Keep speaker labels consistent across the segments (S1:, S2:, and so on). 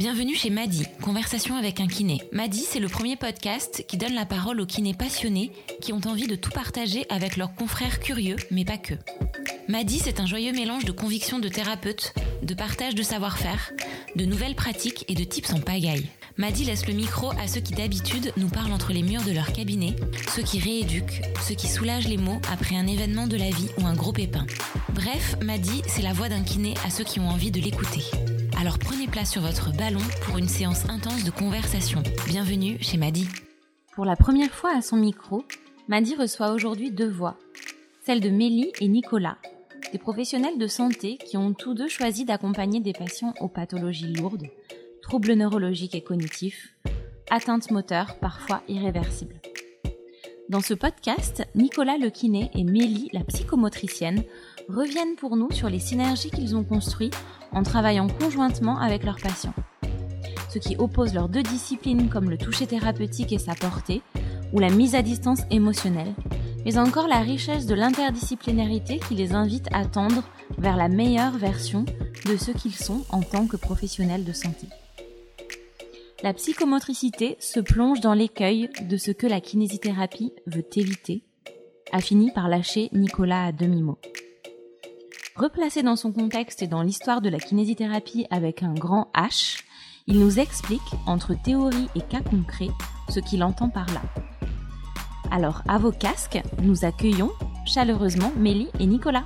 S1: Bienvenue chez Madi, Conversation avec un kiné. Madi, c'est le premier podcast qui donne la parole aux kinés passionnés qui ont envie de tout partager avec leurs confrères curieux, mais pas que. Madi, c'est un joyeux mélange de convictions de thérapeutes, de partage de savoir-faire, de nouvelles pratiques et de tips en pagaille. Madi laisse le micro à ceux qui d'habitude nous parlent entre les murs de leur cabinet, ceux qui rééduquent, ceux qui soulagent les mots après un événement de la vie ou un gros pépin. Bref, Madi, c'est la voix d'un kiné à ceux qui ont envie de l'écouter. Alors prenez place sur votre ballon pour une séance intense de conversation. Bienvenue chez Madi.
S2: Pour la première fois à son micro, Madi reçoit aujourd'hui deux voix, celle de Mélie et Nicolas, des professionnels de santé qui ont tous deux choisi d'accompagner des patients aux pathologies lourdes, troubles neurologiques et cognitifs, atteintes moteurs parfois irréversibles. Dans ce podcast, Nicolas le kiné et Mélie la psychomotricienne reviennent pour nous sur les synergies qu'ils ont construites en travaillant conjointement avec leurs patients. Ce qui oppose leurs deux disciplines comme le toucher thérapeutique et sa portée, ou la mise à distance émotionnelle, mais encore la richesse de l'interdisciplinarité qui les invite à tendre vers la meilleure version de ce qu'ils sont en tant que professionnels de santé. La psychomotricité se plonge dans l'écueil de ce que la kinésithérapie veut éviter, a fini par lâcher Nicolas à demi-mot. Replacé dans son contexte et dans l'histoire de la kinésithérapie avec un grand H, il nous explique, entre théorie et cas concret, ce qu'il entend par là. Alors, à vos casques, nous accueillons chaleureusement Mélie et Nicolas.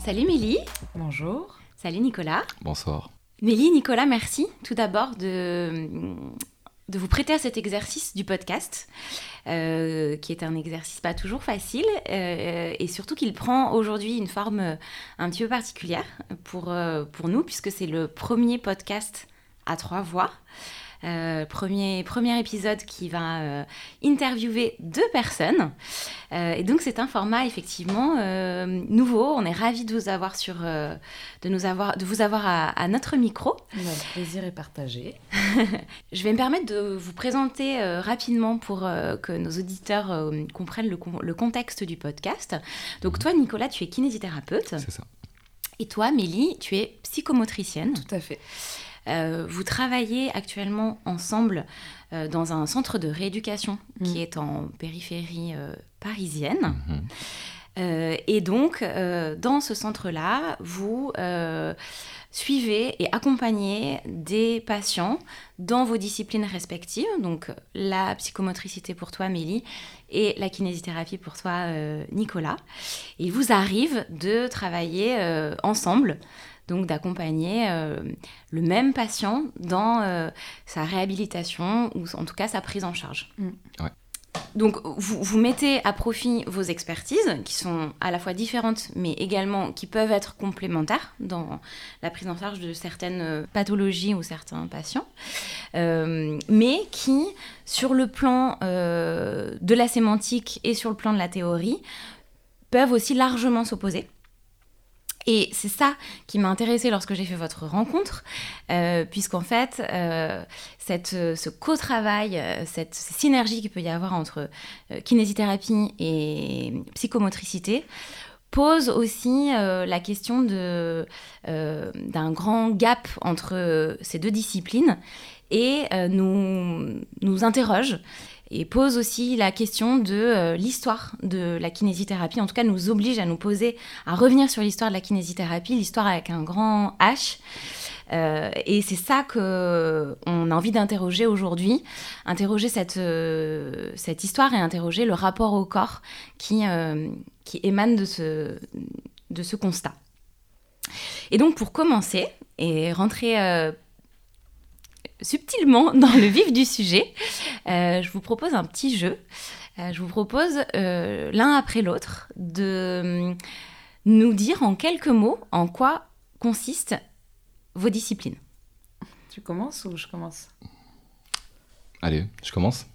S1: Salut Mélie.
S3: Bonjour.
S1: Salut Nicolas.
S4: Bonsoir.
S1: Mélie, Nicolas, merci tout d'abord de, de vous prêter à cet exercice du podcast, euh, qui est un exercice pas toujours facile, euh, et surtout qu'il prend aujourd'hui une forme euh, un petit peu particulière pour, pour nous, puisque c'est le premier podcast à trois voix. Euh, premier, premier épisode qui va euh, interviewer deux personnes. Euh, et donc c'est un format effectivement nouveau. On est ravis de vous avoir sur, de nous avoir, de vous avoir à, notre micro.
S3: Le plaisir est partagé.
S1: Je vais me permettre de vous présenter rapidement pour que nos auditeurs comprennent le, le, contexte du podcast. Donc toi Nicolas, tu es kinésithérapeute.
S4: C'est ça.
S1: Et toi Mélie, tu es psychomotricienne.
S3: Tout à fait.
S1: Euh, vous travaillez actuellement ensemble euh, dans un centre de rééducation qui mm. est en périphérie euh, parisienne. Mm-hmm. et donc, dans ce centre-là, vous suivez et accompagnez des patients dans vos disciplines respectives, donc la psychomotricité pour toi, Mélie, et la kinésithérapie pour toi, Nicolas. Et il vous arrive de travailler ensemble donc d'accompagner euh, le même patient dans euh, sa réhabilitation ou en tout cas sa prise en charge. Mm. Donc vous, vous, mettez à profit vos expertises qui sont à la fois différentes mais également qui peuvent être complémentaires dans la prise en charge de certaines euh, pathologies ou certains patients, mais qui sur le plan de la sémantique et sur le plan de la théorie peuvent aussi largement s'opposer. Et c'est ça qui m'a intéressée lorsque j'ai fait votre rencontre, euh, puisqu'en fait, euh, cette, ce co-travail, euh, cette synergie qu'il peut y avoir entre kinésithérapie et psychomotricité pose aussi la question d'un grand gap entre ces deux disciplines et nous, nous interroge et pose aussi la question de euh, l'histoire de la kinésithérapie. En tout cas, nous oblige à nous poser, à revenir sur l'histoire de la kinésithérapie, l'histoire avec un grand H. Euh, et c'est ça que on a envie d'interroger aujourd'hui, interroger cette, euh, cette histoire et interroger le rapport au corps qui, qui émane de ce, de ce constat. Et donc pour commencer et rentrer subtilement dans le vif du sujet, euh, je vous propose un petit jeu. Euh, je vous propose euh, l'un après l'autre de nous dire en quelques mots en quoi consistent vos disciplines.
S3: Tu commences ou je commence?
S4: Allez, je commence.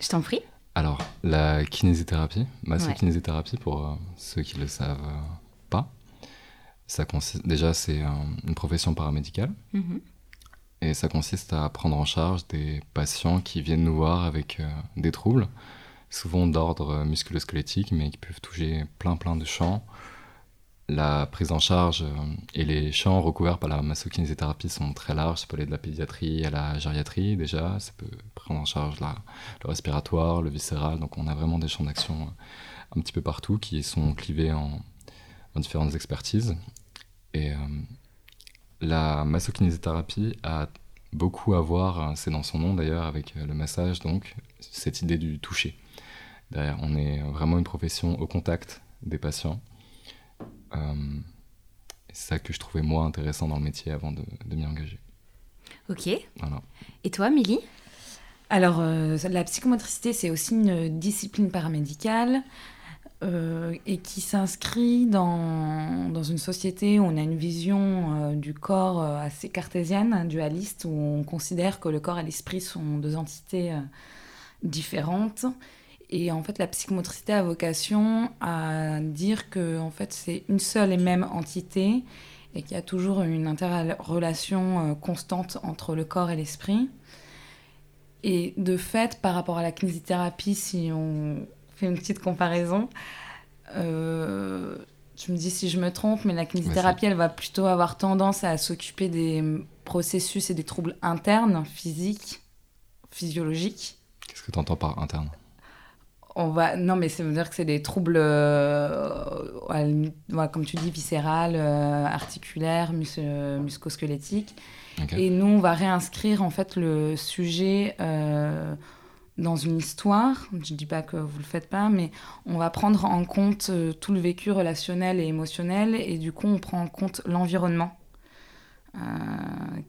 S1: Je t'en prie.
S4: Alors, la kinésithérapie, masso-kinésithérapie, pour ceux qui ne le savent pas, ça consiste, déjà c'est une profession paramédicale. Mm-hmm. Et ça consiste à prendre en charge des patients qui viennent nous voir avec euh, des troubles, souvent d'ordre musculo-squelettique, mais qui peuvent toucher plein plein de champs. la prise en charge et les champs recouverts par la massokinésithérapie sont très larges. Ça peut aller de la pédiatrie à la gériatrie déjà. Ça peut prendre en charge la, le respiratoire, le viscéral. Donc on a vraiment des champs d'action un petit peu partout qui sont clivés en, en différentes expertises. Et la massokinésithérapie a beaucoup à voir, hein, c'est dans son nom d'ailleurs, avec le massage, donc cette idée du toucher. Derrière, on est vraiment une profession au contact des patients. Euh, c'est ça que je trouvais moi intéressant dans le métier avant de, m'y engager.
S1: Ok. Et toi, Milly?
S3: Alors, euh, la psychomotricité, c'est aussi une discipline paramédicale euh, et qui s'inscrit dans, dans, une société où on a une vision du corps assez cartésienne, dualiste, où on considère que le corps et l'esprit sont deux entités différentes et en fait, la psychomotricité a vocation à dire que en fait, c'est une seule et même entité et qu'il y a toujours une interrelation euh, constante entre le corps et l'esprit. Et de fait, par rapport à la kinésithérapie, si on fait une petite comparaison, euh, tu me dis si je me trompe, mais la kinésithérapie, elle va plutôt avoir tendance à s'occuper des processus et des troubles internes, physiques, physiologiques.
S4: Qu'est-ce que tu entends par interne?
S3: On va non mais ça veut dire que c'est des troubles euh, comme tu dis viscéral euh, articulaires musco-squelettiques et nous on va réinscrire en fait le sujet euh, dans une histoire je dis pas que vous le faites pas mais on va prendre en compte tout le vécu relationnel et émotionnel et du coup on prend en compte l'environnement euh,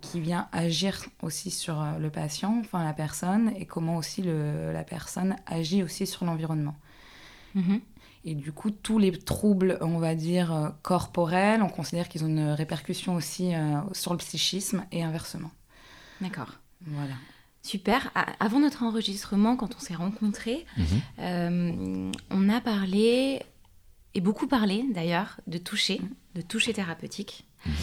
S3: qui vient agir aussi sur euh, le patient, enfin la personne, et comment aussi le, la personne agit aussi sur l'environnement. Mhm. Et du coup, tous les troubles, on va dire, euh, corporels, on considère qu'ils ont une répercussion aussi sur le psychisme et inversement.
S1: D'accord.
S3: Voilà.
S1: Super. Avant notre enregistrement, quand on s'est rencontrés, mhm. on a parlé, et beaucoup parlé d'ailleurs, de toucher, de toucher thérapeutique. Mhm.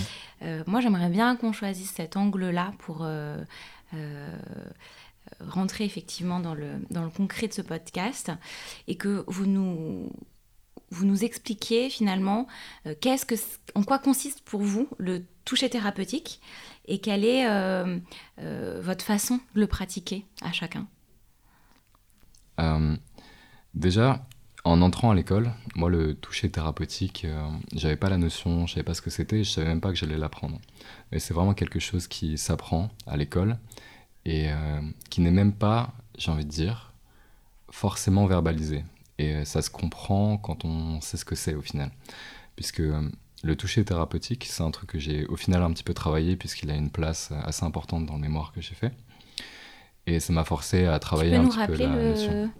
S1: Euh, moi, j'aimerais bien qu'on choisisse cet angle-là pour euh, euh, rentrer effectivement dans le, dans le concret de ce podcast et que vous nous, vous nous expliquiez finalement qu'est-ce que, en quoi consiste pour vous le toucher thérapeutique et quelle est votre façon de le pratiquer à chacun?
S4: déjà, en entrant à l'école, moi, le toucher thérapeutique, euh, j'avais pas la notion, je savais pas ce que c'était, je savais même pas que j'allais l'apprendre. Mais c'est vraiment quelque chose qui s'apprend à l'école et euh, qui n'est même pas, j'ai envie de dire, forcément verbalisé. Et euh, ça se comprend quand on sait ce que c'est au final. Puisque le toucher thérapeutique, c'est un truc que j'ai au final un petit peu travaillé puisqu'il a une place assez importante dans le mémoire que j'ai fait. Et ça m'a forcé à travailler un petit peu la notion.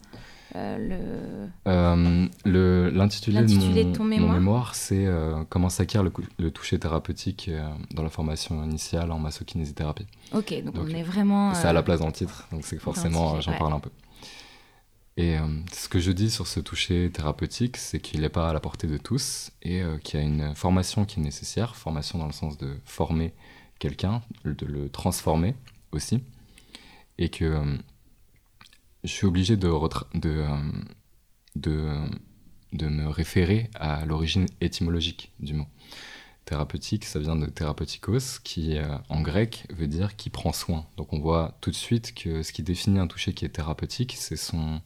S1: Euh,
S4: euh, l'intitulé de, ton mémoire, c'est euh, Comment s'acquiert le, le, toucher thérapeutique dans la formation initiale en massokinésithérapie.
S1: Ok, donc, on est vraiment.
S4: C'est à la place dans le titre, donc c'est forcément, j'en parle un peu. Et ce que je dis sur ce toucher thérapeutique, c'est qu'il n'est pas à la portée de tous et qu'il y a une formation qui est nécessaire, formation dans le sens de former quelqu'un, de le transformer aussi, et que je suis obligé euh, de me référer à l'origine étymologique du mot. Thérapeutique, ça vient de thérapeutikos, qui euh, en grec veut dire qui prend soin. Donc on voit tout de suite que ce qui définit un toucher qui est thérapeutique, c'est son,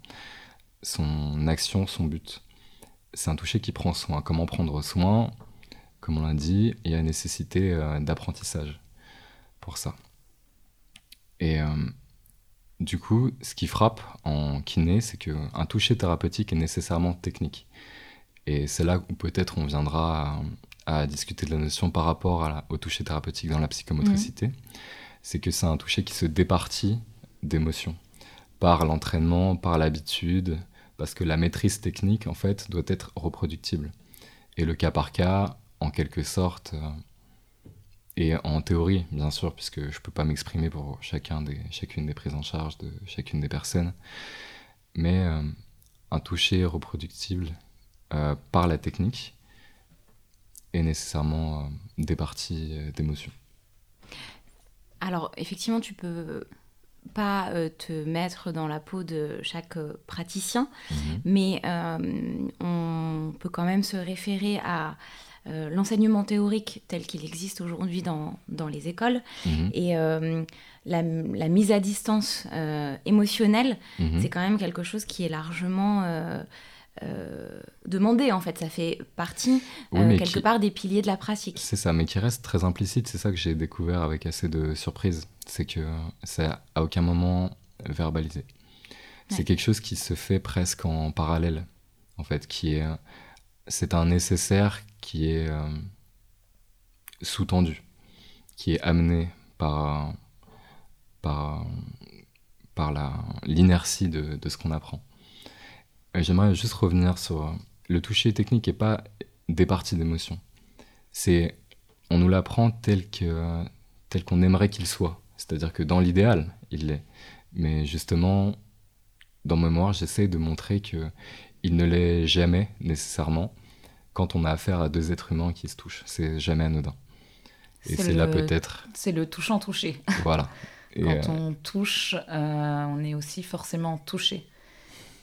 S4: action, son but. C'est un toucher qui prend soin. Comment prendre soin? Comme on l'a dit, il y a nécessité euh, d'apprentissage pour ça. Et du coup, ce qui frappe en kiné, c'est qu'un toucher thérapeutique est nécessairement technique. Et c'est là où peut-être on viendra à, discuter de la notion par rapport au toucher thérapeutique dans la psychomotricité. Mhm. C'est que c'est un toucher qui se départit d'émotions par l'entraînement, par l'habitude, parce que la maîtrise technique, en fait, doit être reproductible. Et le cas par cas, en quelque sorte, euh, et en théorie, bien sûr, puisque je ne peux pas m'exprimer pour chacun des, chacune des prises en charge de chacune des personnes, mais euh, un toucher reproductible euh, par la technique est nécessairement euh, des parties d'émotion.
S1: Alors, effectivement, tu peux pas te mettre dans la peau de chaque praticien, mhm. mais on peut quand même se référer à l'enseignement théorique tel qu'il existe aujourd'hui dans, dans, les écoles mhm. et la, la, mise à distance émotionnelle, mhm. c'est quand même quelque chose qui est largement demandé en fait. Ça fait partie quelque part des piliers de la pratique.
S4: C'est ça, mais qui reste très implicite. C'est ça que j'ai découvert avec assez de surprise. C'est que c'est à aucun moment verbalisé. C'est quelque chose qui se fait presque en parallèle, en fait, qui est, c'est un nécessaire qui est euh, sous-tendu, qui est amené par, par, par la, l'inertie de, de ce qu'on apprend. J'aimerais juste revenir sur le toucher technique et pas des parties d'émotion. C'est, on nous l'apprend tel que, tel qu'on aimerait qu'il soit. C'est-à-dire que dans l'idéal, il l'est. Mais justement, dans ma mémoire, j'essaie de montrer que il ne l'est jamais nécessairement quand on a affaire à deux êtres humains qui se touchent. C'est jamais anodin.
S3: Et c'est là peut-être. C'est le touchant touché.
S4: Voilà.
S3: quand euh, on touche, euh, on est aussi forcément touché.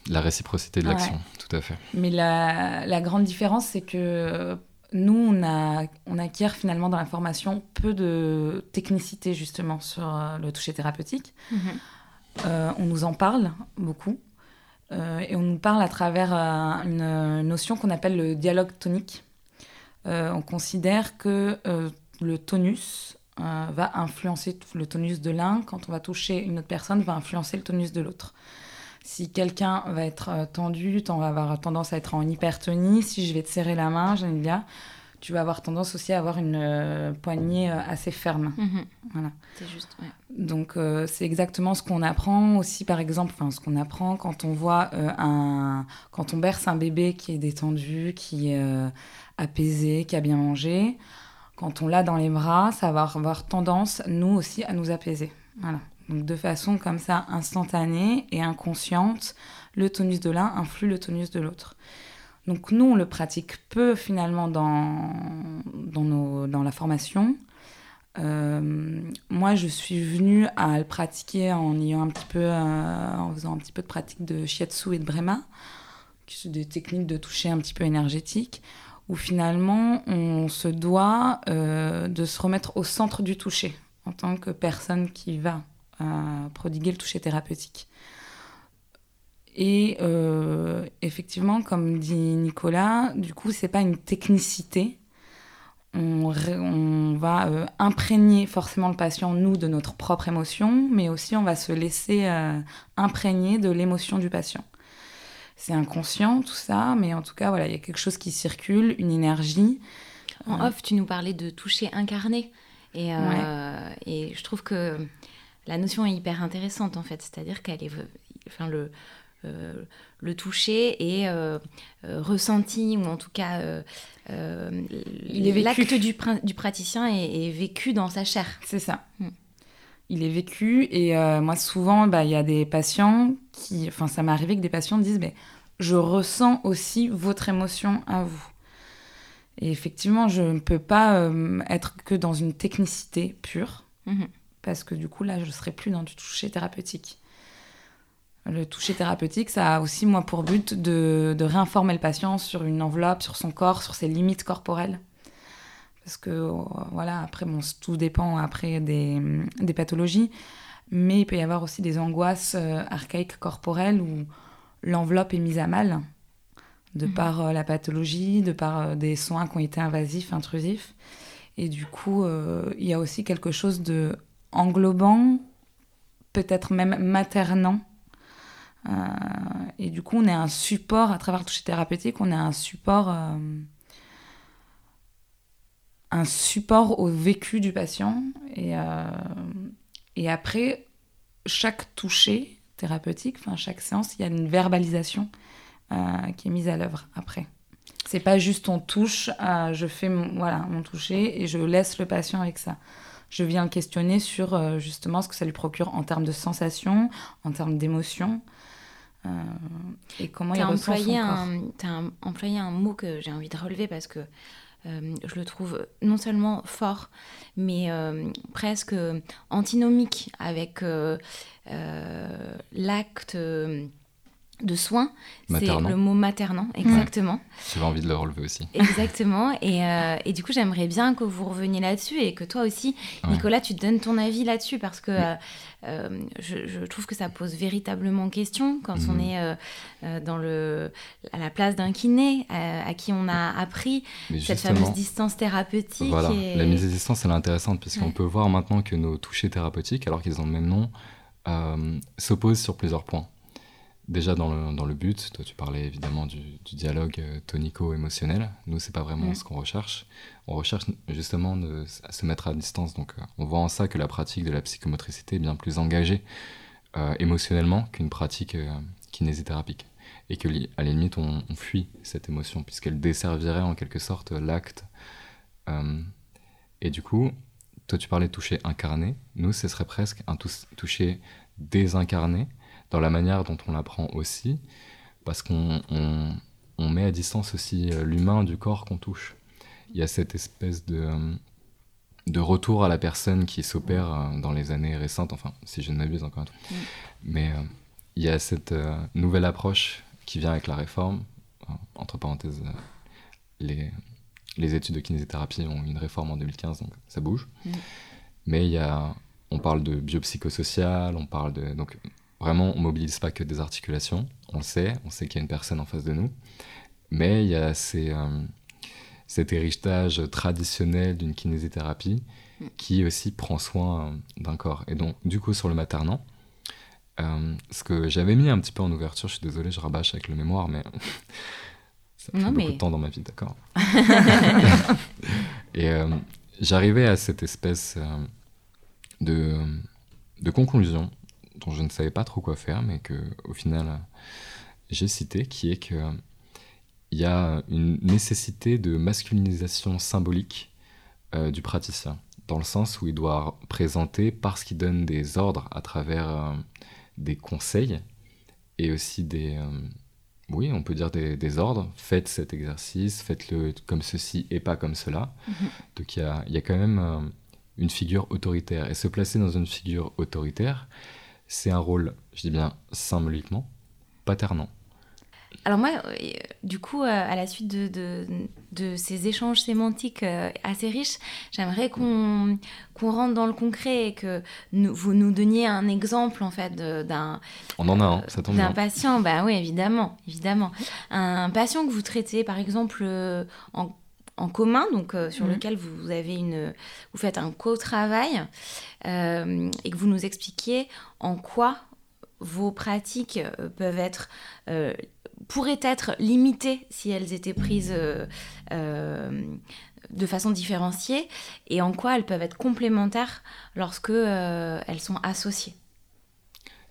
S4: La réciprocité de l'action, tout à fait.
S3: Mais la, la grande différence, c'est que nous, on, a, on acquiert finalement dans la formation peu de technicité justement sur euh, le toucher thérapeutique. Mhm. Euh, on nous en parle beaucoup. Euh, et on nous parle à travers euh, une notion qu'on appelle le dialogue tonique. on considère que le tonus va influencer le tonus de l'un, quand on va toucher une autre personne, va influencer le tonus de l'autre. Si quelqu'un va être tendu, on va avoir tendance à être en hypertonie. Si je vais te serrer la main, Geneviève, tu vas avoir tendance aussi à avoir une euh, poignée euh, assez ferme. Mhm. Voilà.
S1: C'est juste,
S3: Donc, euh, c'est exactement ce qu'on apprend aussi, par exemple, enfin, ce qu'on apprend quand on voit un... quand on berce un bébé qui est détendu, qui est apaisé, qui a bien mangé. Quand on l'a dans les bras, ça va avoir tendance, nous aussi, à nous apaiser. Voilà. Donc, de façon comme ça, instantanée et inconsciente, le tonus de l'un influe le tonus de l'autre. Donc nous, on le pratique peu finalement dans, nos, dans la formation. Euh, moi, je suis venue à le pratiquer en ayant un petit peu, euh, faisant un petit peu de pratique de shiatsu et de brema, qui sont des techniques de toucher un petit peu énergétique, où finalement on se doit euh, de se remettre au centre du toucher en tant que personne qui va prodiguer le toucher thérapeutique. Et euh, effectivement, comme dit Nicolas, du coup, c'est pas une technicité. On, on va euh, imprégner forcément le patient, nous, de notre propre émotion, mais aussi on va se laisser euh, imprégner de l'émotion du patient. C'est inconscient tout ça, mais en tout cas, voilà, il y a quelque chose qui circule, une énergie.
S1: En off, tu nous parlais de toucher incarné. Et, et je trouve que la notion est hyper intéressante en fait, c'est-à-dire qu'elle est, enfin le, euh, le toucher et euh, euh, ressenti, ou en tout cas l'acte du, du, praticien est, vécu dans sa chair.
S3: C'est ça. Mm. Il est vécu et moi souvent, bah, il y a des patients qui, enfin ça m'est arrivé que des patients disent, mais je ressens aussi votre émotion à vous. Et effectivement, je ne peux pas être que dans une technicité pure, mm-hmm. Parce que du coup, là, je ne serai plus dans du toucher thérapeutique. Le toucher thérapeutique, ça a aussi, moi, pour but de, réinformer le patient sur une enveloppe, sur son corps, sur ses limites corporelles. Parce que, euh, voilà, après, bon, tout dépend après des, pathologies, mais il peut y avoir aussi des angoisses euh, archaïques corporelles où l'enveloppe est mise à mal, de mhm. par euh, la pathologie, de par des soins qui ont été invasifs, intrusifs. Et du coup, il y a aussi quelque chose de englobant, peut-être même maternant, euh, et du coup, on est un support, à travers le toucher thérapeutique, on est un support, euh, un support au vécu du patient. Et, euh, et après, chaque toucher thérapeutique, enfin chaque séance, il y a une verbalisation qui est mise à l'œuvre après. C'est pas juste on touche, je fais mon, voilà, mon toucher et je laisse le patient avec ça. Je viens le questionner sur justement ce que ça lui procure en termes de sensations, en termes d'émotions. Euh, et comment il ressent
S1: son corps. Tu as employé un mot que j'ai envie de relever parce que euh, je le trouve non seulement fort, mais euh, presque antinomique avec l'acte de soins, c'est le mot maternant, exactement.
S4: J'avais envie de le relever aussi.
S1: Exactement. Et, euh, et du coup, j'aimerais bien que vous reveniez là-dessus et que toi aussi, Nicolas, tu donnes ton avis là-dessus parce que euh, euh, je, trouve que ça pose véritablement question quand on mhm. est dans le, à la place d'un kiné à qui on a appris cette fameuse distance thérapeutique.
S4: Voilà, la mise à distance, elle est intéressante puisqu'on peut voir maintenant que nos touchés thérapeutiques, alors qu'ils ont le même nom, s'opposent sur plusieurs points déjà dans le, dans le, but, toi tu parlais évidemment du, dialogue euh, tonico-émotionnel. Nous, c'est pas vraiment ce qu'on recherche. On recherche justement de, à se mettre à distance. Donc, euh, on voit en ça que la pratique de la psychomotricité est bien plus engagée euh, émotionnellement qu'une pratique kinésithérapique. Et que, à la limite, on, fuit cette émotion, puisqu'elle desservirait en quelque sorte l'acte. et du coup, toi tu parlais de toucher incarné. Nous, ce serait presque un toucher désincarné dans la manière dont on l'apprend aussi, parce qu'on on, met à distance aussi euh, l'humain du corps qu'on touche. Il y a cette espèce de, euh, de retour à la personne qui s'opère euh, dans les années récentes, enfin, si je ne m'abuse encore. Mm. Mais il y a cette nouvelle approche qui vient avec la réforme. Entre parenthèses, les, les études de kinésithérapie ont une réforme en 2015, donc ça bouge. Mm. Mais il y a, on parle de biopsychosocial, on parle de. Donc Vraiment, on mobilise pas que des articulations, on le sait, on sait qu'il y a une personne en face de nous, mais il y a euh, cet héritage traditionnel d'une kinésithérapie qui aussi prend soin euh, d'un corps. Et donc, du coup, sur le maternant, euh, ce que j'avais mis un petit peu en ouverture, je suis désolé, je rabâche avec le mémoire, mais ça fait beaucoup de temps dans ma vie, d'accord Et j'arrivais à cette espèce de, de conclusion dont je ne savais pas trop quoi faire, mais que au final j'ai cité, qui est que il y a une nécessité de masculinisation symbolique euh, du praticien, dans le sens où il doit présenter parce qu'il donne des ordres à travers euh, des conseils et aussi des, euh, oui, on peut dire des, ordres. Faites cet exercice, faites-le comme ceci et pas comme cela. Mm-hmm. Donc il y a, y a, quand même une figure autoritaire et se placer dans une figure autoritaire c'est un rôle, je dis bien symboliquement, paternant.
S1: Alors moi, euh, du coup, euh, à la suite de, de, ces échanges sémantiques euh, assez riches, j'aimerais qu'on rentre dans le concret et que vous nous donniez un exemple en fait d'un
S4: on en a un, ça tombe
S1: d'un patient. Bah oui, évidemment, évidemment. Un patient que vous traitez, par exemple, en en commun, donc sur mhm. lequel vous avez une, vous faites un co-travail et que vous nous expliquiez en quoi vos pratiques euh, peuvent être euh, pourraient être limitées si elles étaient prises euh, de façon différenciée et en quoi elles peuvent être complémentaires lorsque elles sont associées.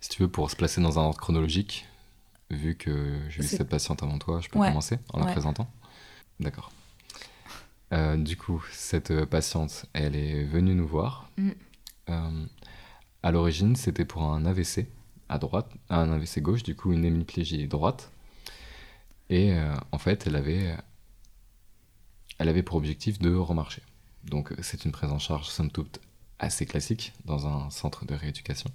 S4: Si tu veux, pour se placer dans un ordre chronologique, vu que j'ai vu cette patiente avant toi, je peux commencer en la présentant D'accord. Du coup, cette patiente, elle est venue nous voir. Mm. À l'origine, c'était pour un AVC à droite, un AVC gauche, du coup une hémiplégie droite. Et euh, en fait, elle avait, elle avait pour objectif de remarcher. Donc c'est une prise en charge, somme toute, assez classique dans un centre de rééducation.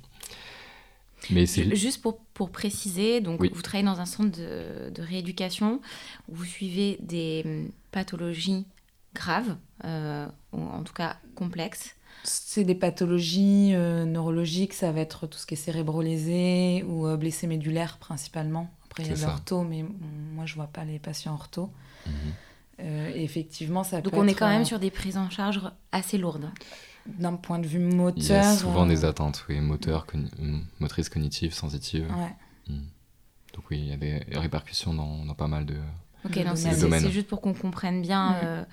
S1: Mais Juste pour, pour, préciser, donc vous travaillez dans un centre de, de, rééducation où vous suivez des hum, pathologies graves, euh, ou en tout cas complexes,
S3: c'est des pathologies euh, neurologiques, ça va être tout ce qui est cérébrolésé ou euh, blessé médulaire principalement. Après, il y a l'ortho, mais moi, je vois pas les patients ortho. Mhm. Euh, effectivement, ça
S1: Donc, on est quand même sur des prises en charge assez lourdes.
S3: D'un point de vue moteur. Il y
S4: a souvent des attentes, oui, moteur, motrice cognitive, sensitive.
S3: Ouais.
S4: Mhm. Donc, oui, il y a des répercussions dans, pas mal de.
S1: Ok, c'est juste pour qu'on comprenne bien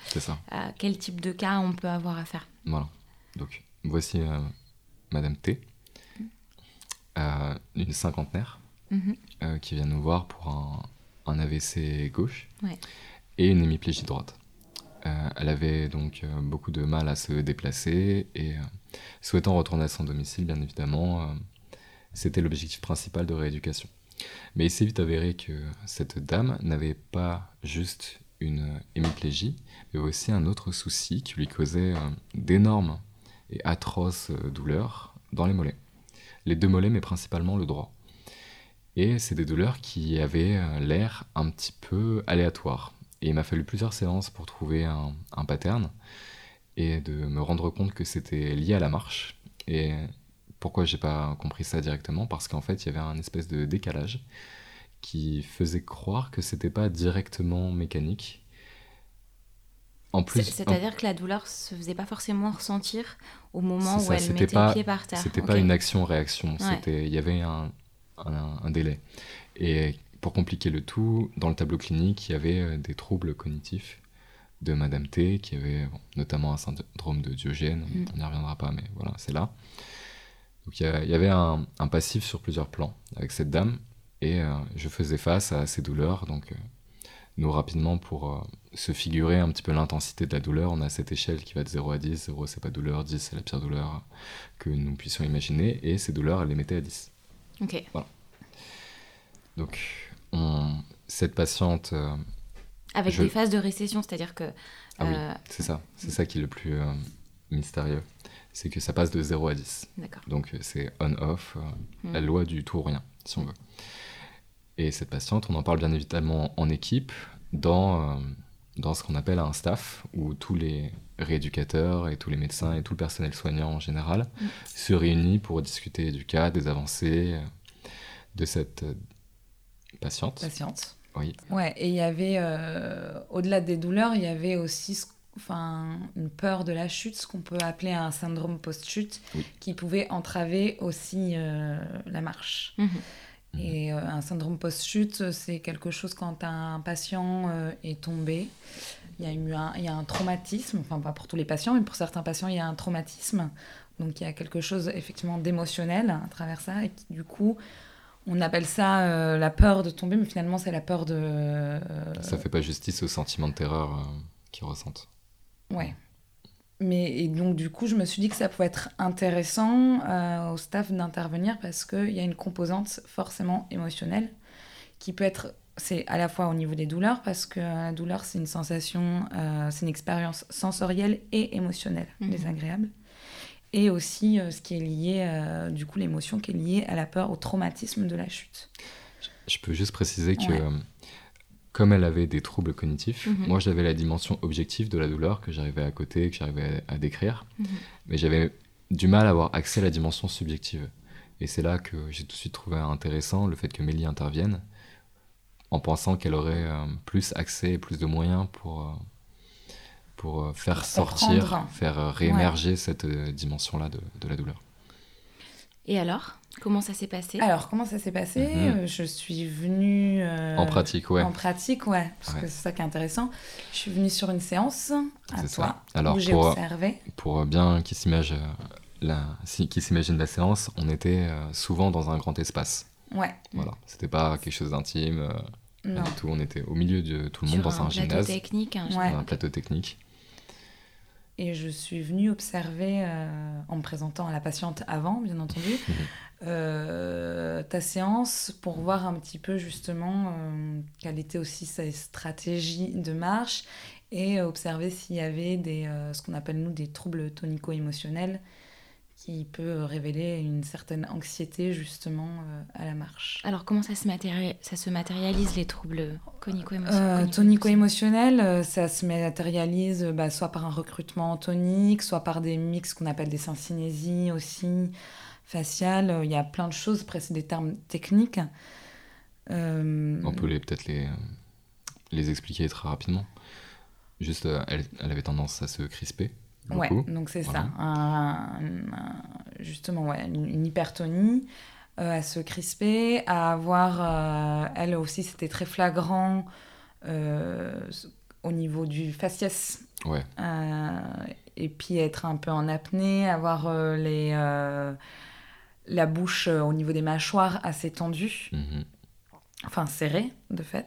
S1: à quel type de cas on peut avoir à faire.
S4: Voilà. Donc, voici euh, Madame T, euh, une cinquantenaire, mhm. euh, qui vient nous voir pour un, AVC gauche et une hémiplégie droite. elle avait donc beaucoup de mal à se déplacer et souhaitant retourner à son domicile, bien évidemment, c'était l'objectif principal de rééducation. Mais il s'est vite avéré que cette dame n'avait pas juste une hémiplégie, mais aussi un autre souci qui lui causait d'énormes et atroces euh, douleurs dans les mollets. Les deux mollets, mais principalement le droit. Et c'est des douleurs qui avaient l'air un petit peu aléatoires. Et il m'a fallu plusieurs séances pour trouver un, un pattern et de me rendre compte que c'était lié à la marche. Pourquoi j'ai pas compris ça directement Parce qu'en fait, il y avait un espèce de décalage qui faisait croire que c'était pas directement mécanique.
S1: En plus, c'est-à-dire que la douleur se faisait pas forcément ressentir au moment où elle mettait le pied par terre.
S4: C'était pas une action-réaction, c'était il y avait un, un, délai. Et pour compliquer le tout, dans le tableau clinique, il y avait euh, des troubles cognitifs de Madame T, qui avait notamment un syndrome de Diogène, mm. on n'y reviendra pas, mais voilà, c'est là. Donc il y, avait un, passif sur plusieurs plans avec cette dame, et euh, je faisais face à ces douleurs. Donc, euh, nous, rapidement, pour euh, se figurer un petit peu l'intensité de la douleur, on a cette échelle qui va de 0 à 10. 0, c'est pas douleur, 10, c'est la pire douleur que nous puissions imaginer, et ces douleurs, elle les mettait à 10.
S1: Ok.
S4: Voilà. Donc, on, cette patiente.
S1: avec des phases de récession, c'est-à-dire que.
S4: Ah oui, c'est ça. C'est ça qui est le plus mystérieux c'est que ça passe de 0 à 10. Donc c'est on-off, hmm. la loi du tout ou rien, si on veut. Et cette patiente, on en parle bien évidemment en équipe, dans, euh, dans ce qu'on appelle un staff, où tous les rééducateurs et tous les médecins et tout le personnel soignant en général mm. se réunissent pour discuter du cas, des avancées euh, de cette euh, patiente.
S3: Patiente.
S4: Oui.
S3: Ouais, et il y avait, au-delà des douleurs, il y avait aussi enfin, une peur de la chute, ce qu'on peut appeler un syndrome post-chute, qui pouvait entraver aussi la marche. Mm-hmm. Mhm. Et euh, un syndrome post-chute, c'est quelque chose quand un patient euh, est tombé. Il y, a eu un, il y a un traumatisme, enfin pas pour tous les patients, mais pour certains patients, il y a un traumatisme. Donc il y a quelque chose effectivement d'émotionnel à travers ça. Et du coup, on appelle ça euh, la peur de tomber, mais finalement, c'est la peur de.
S4: Ça fait pas justice au sentiment de terreur qu'ils ressentent.
S3: Ouais. Mais et donc du coup, je me suis dit que ça pouvait être intéressant euh, au staff d'intervenir parce qu'il y a une composante forcément émotionnelle qui peut être, c'est à la fois au niveau des douleurs parce que la douleur c'est une sensation, euh, c'est une expérience sensorielle et émotionnelle mhm. désagréable. Et aussi euh, ce qui est lié, du coup l'émotion qui est liée à la peur, au traumatisme de la chute.
S4: Je peux juste préciser que comme elle avait des troubles cognitifs, mhm. moi j'avais la dimension objective de la douleur que j'arrivais à côté, que j'arrivais à, décrire, mhm. mais j'avais du mal à avoir accès à la dimension subjective. Et c'est là que j'ai tout de suite trouvé intéressant le fait que Mélie intervienne, en pensant qu'elle aurait euh, plus accès et plus de moyens pour, euh, pour euh, faire sortir, faire réémerger cette dimension-là de, de la douleur.
S1: Et alors? Comment ça s'est passé?
S3: Alors, comment ça s'est passé? Mhm. euh, Je suis venue... Euh,
S4: en pratique, ouais.
S3: En pratique, ouais, parce que c'est ça qui est intéressant. Je suis venue sur une séance à toi,
S4: Alors,
S3: où j'ai observé.
S4: Pour bien qu'ils s'imaginent la, qui s'imagine la séance, on était euh, souvent dans un grand espace.
S3: Ouais.
S4: Voilà, c'était pas quelque chose d'intime. non. tout, on était au milieu de tout le monde dans un,
S1: un
S4: gymnase.
S1: Technique,
S4: un, ouais. un plateau technique.
S3: Et je suis venue observer, en me présentant à la patiente avant, bien entendu, mhm. Euh, ta séance pour voir un petit peu justement euh, quelle était aussi sa stratégie de marche et observer s'il y avait des, euh, ce qu'on appelle nous des troubles tonico-émotionnels qui peut révéler une certaine anxiété justement à la marche.
S1: Alors comment ça se, ça se matérialise les troubles tonico-émotionnels?
S3: Tonico-émotionnels, ça se matérialise bah, soit par un recrutement tonique, soit par des mix qu'on appelle des syncinésies aussi faciale, euh, il y a plein de choses, après c'est des termes techniques.
S4: Euh, On peut peut-être les, les expliquer très rapidement. Juste, euh, elle, elle, avait tendance à se crisper.
S3: Ouais, donc c'est ça. justement, ouais, une, hypertonie, à se crisper, à avoir, elle aussi, c'était très flagrant au niveau du faciès.
S4: Ouais.
S3: et puis être un peu en apnée, avoir les la bouche euh, au niveau des mâchoires assez tendue, mhm. enfin serrée de fait.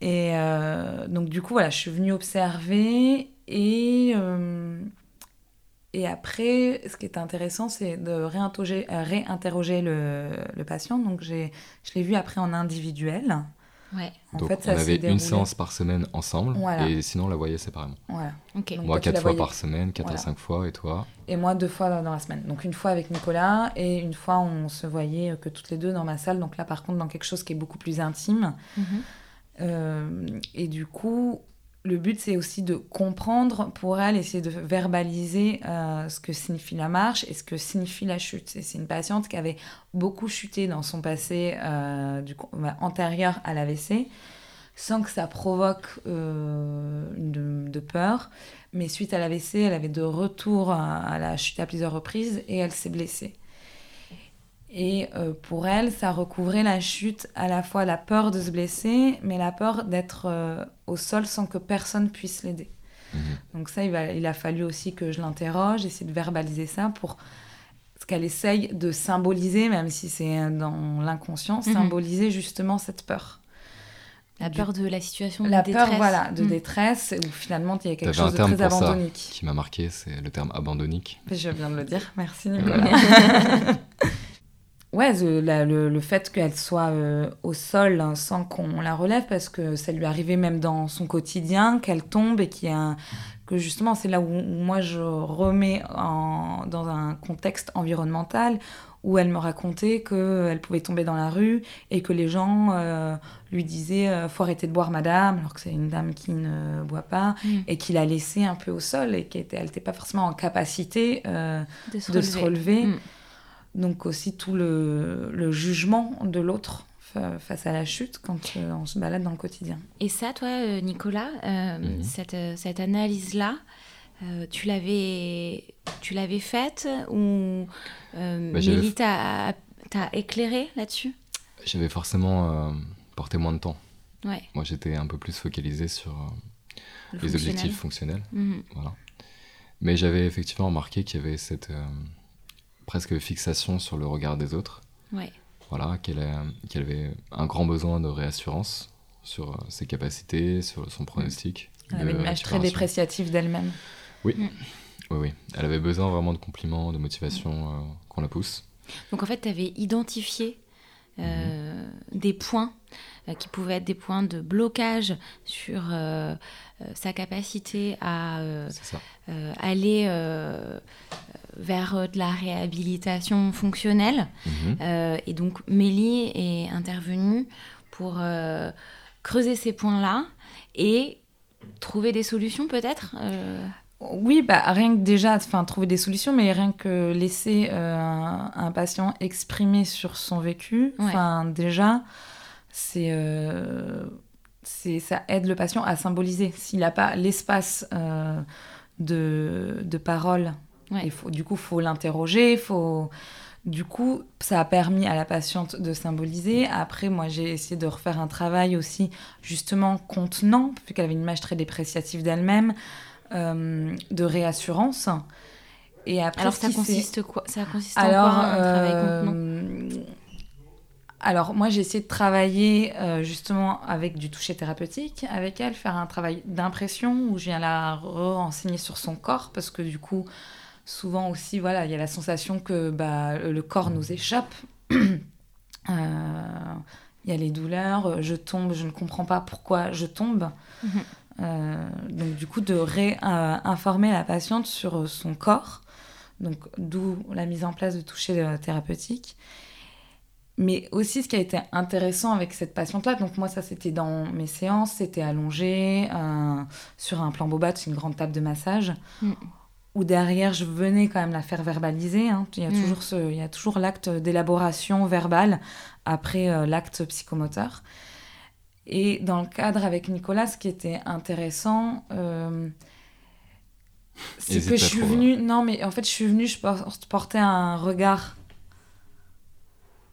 S3: Et euh, donc du coup, voilà, je suis venue observer et, euh, et après, ce qui est intéressant, c'est de réinterroger, réinterroger le, le, patient. Donc je l'ai vu après en individuel.
S1: Ouais.
S4: Donc on avait une séance par semaine ensemble et sinon on la voyait séparément.
S3: Voilà.
S4: Moi quatre fois par semaine, quatre à cinq fois et toi?
S3: Et moi deux fois dans la semaine. Donc une fois avec Nicolas et une fois on se voyait que toutes les deux dans ma salle. Donc là par contre dans quelque chose qui est beaucoup plus intime. Mhm. Euh, et du coup le but, c'est aussi de comprendre pour elle, essayer de verbaliser euh, ce que signifie la marche et ce que signifie la chute. c'est une patiente qui avait beaucoup chuté dans son passé euh, bah, antérieur à l'AVC, sans que ça provoque euh, de, peur. Mais suite à l'AVC, elle avait de retour à la chute à plusieurs reprises et elle s'est blessée. Et euh, pour elle, ça recouvrait la chute, à la fois la peur de se blesser, mais la peur d'être euh, au sol sans que personne puisse l'aider. Mhm. Donc ça, il, il, a fallu aussi que je l'interroge, essayer de verbaliser ça pour ce qu'elle essaye de symboliser, même si c'est dans l'inconscient, mhm. symboliser justement cette peur.
S1: La peur de la situation
S3: de
S1: la
S3: détresse. peur, voilà, de mhm. détresse, où finalement il y a quelque chose de très abandonnique.
S4: qui m'a marqué, c'est le terme abandonnique.
S3: Je viens de le dire, merci Nicolas. ouais, le, le, fait qu'elle soit euh, au sol hein, sans qu'on la relève, parce que ça lui arrivait même dans son quotidien, qu'elle tombe et qu'il y a que justement c'est là où, moi je remets en, dans un contexte environnemental où elle me racontait qu'elle pouvait tomber dans la rue et que les gens euh, lui disaient euh, faut arrêter de boire madame alors que c'est une dame qui ne boit pas mm. et qu'il la laissé un peu au sol et qu'elle n'était pas forcément en capacité de se relever. Mm. Donc aussi tout le, jugement de l'autre face à la chute quand euh, on se balade dans le quotidien.
S1: Et ça, toi, euh, Nicolas, euh, mhm. cette, analyse-là, tu l'avais tu l'avais faite ou bah, Mélie t'a éclairé là-dessus?
S4: J'avais forcément porté moins de temps. Ouais. Moi, j'étais un peu plus focalisé sur les objectifs fonctionnels. Mhm. Voilà. Mais j'avais effectivement remarqué qu'il y avait cette presque fixation sur le regard des autres. Voilà, qu'elle avait un grand besoin de réassurance sur euh, ses capacités, sur son pronostic.
S3: Elle avait une image très dépréciative d'elle-même.
S4: Oui. Mm. oui, oui. Elle avait besoin vraiment de compliments, de motivation euh, qu'on la pousse.
S1: Donc en fait, tu avais identifié euh, mhm. des points qui pouvaient être des points de blocage sur sa capacité à aller vers euh, de la réhabilitation fonctionnelle. Mhm. Euh, et donc Mélie est intervenue pour euh, creuser ces points-là et trouver des solutions peut-être
S3: Oui, bah, rien que déjà, enfin trouver des solutions, mais rien que laisser un, patient exprimer sur son vécu, enfin déjà, c'est ça aide le patient à symboliser. S'il n'a pas l'espace de, de parole faut, du coup, faut l'interroger, faut... Du coup, ça a permis à la patiente de symboliser. Après, moi, j'ai essayé de refaire un travail aussi, justement, contenant, vu qu'elle avait une image très dépréciative d'elle-même, euh, de réassurance.
S1: Et après, Alors, ça consiste, quoi? Ça consiste en quoi, un travail contenant? euh,
S3: alors moi j'ai essayé de travailler euh, justement avec du toucher thérapeutique avec elle, faire un travail d'impression où je viens la renseigner sur son corps parce que du coup souvent aussi, voilà, il y a la sensation que bah, le corps nous échappe. Euh, il y a les douleurs, je tombe, je ne comprends pas pourquoi je tombe. Mhm. Euh, donc du coup, de réinformer la patiente sur son corps, donc d'où la mise en place de toucher thérapeutique. Mais aussi, ce qui a été intéressant avec cette patiente-là, donc moi, ça c'était dans mes séances, c'était allongé euh, sur un plan bobat, c'est une grande table de massage. Mm où derrière je venais quand même la faire verbaliser. Hein. Il, y a mm. toujours ce, il y a toujours l'acte d'élaboration verbale après euh, l'acte psychomoteur. Et dans le cadre avec Nicolas, ce qui était intéressant, euh, c'est que je suis venue. Non, mais en fait, je suis venue, je portais un regard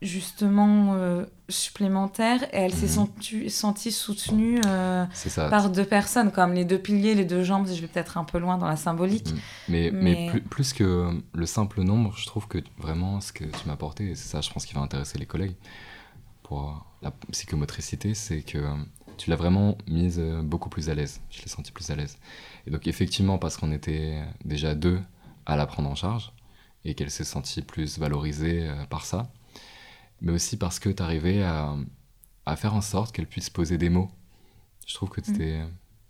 S3: justement euh, supplémentaire et elle s'est mhm. sentie soutenue euh, par deux personnes, comme les deux piliers, les deux jambes, je vais peut-être un peu loin dans la symbolique. Mhm.
S4: Mais, mais... plus, que le simple nombre, je trouve que vraiment ce que tu m'as apporté, et c'est ça je pense qui va intéresser les collègues pour la psychomotricité, c'est que tu l'as vraiment mise euh, beaucoup plus à l'aise, je l'ai senti plus à l'aise. Et donc effectivement, parce qu'on était déjà deux à la prendre en charge, et qu'elle s'est sentie plus valorisée par ça, mais aussi parce que tu arrivais à, à faire en sorte qu'elle puisse poser des mots. Je trouve que tu étais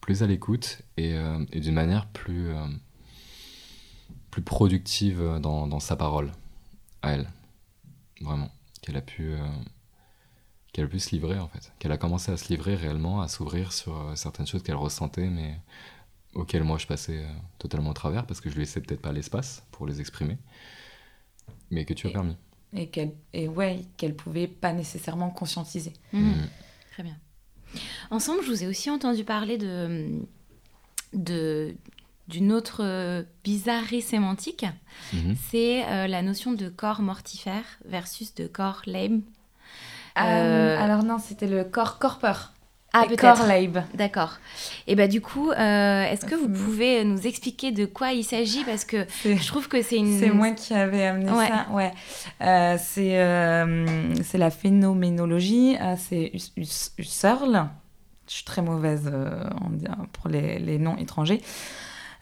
S4: plus à l'écoute et, et d'une manière plus, plus productive dans, dans, sa parole à elle. Vraiment. Qu'elle a pu qu'elle a pu se livrer en fait, qu'elle a commencé à se livrer réellement, à s'ouvrir sur euh, certaines choses qu'elle ressentait, mais auxquelles moi je passais euh, totalement au travers parce que je lui laissais peut-être pas l'espace pour les exprimer, mais que tu as permis.
S3: Et qu'elle, et ouais, qu'elle pouvait pas nécessairement conscientiser.
S1: Mmh. Mmh. Très bien. Ensemble, je vous ai aussi entendu parler de, de d'une autre euh, bizarrerie sémantique, mmh. c'est la notion de corps mortifère versus de corps lame
S3: euh, euh, alors non, c'était le corps corper.
S1: Ah, peut-être. D'accord. Et bah du coup, euh, est-ce que vous pouvez nous expliquer de quoi il s'agit? Parce que je trouve que c'est une...
S3: C'est moi qui avais amené ça. Ouais. c'est, c'est la phénoménologie. c'est Husserl. Je suis très mauvaise pour les, les noms étrangers.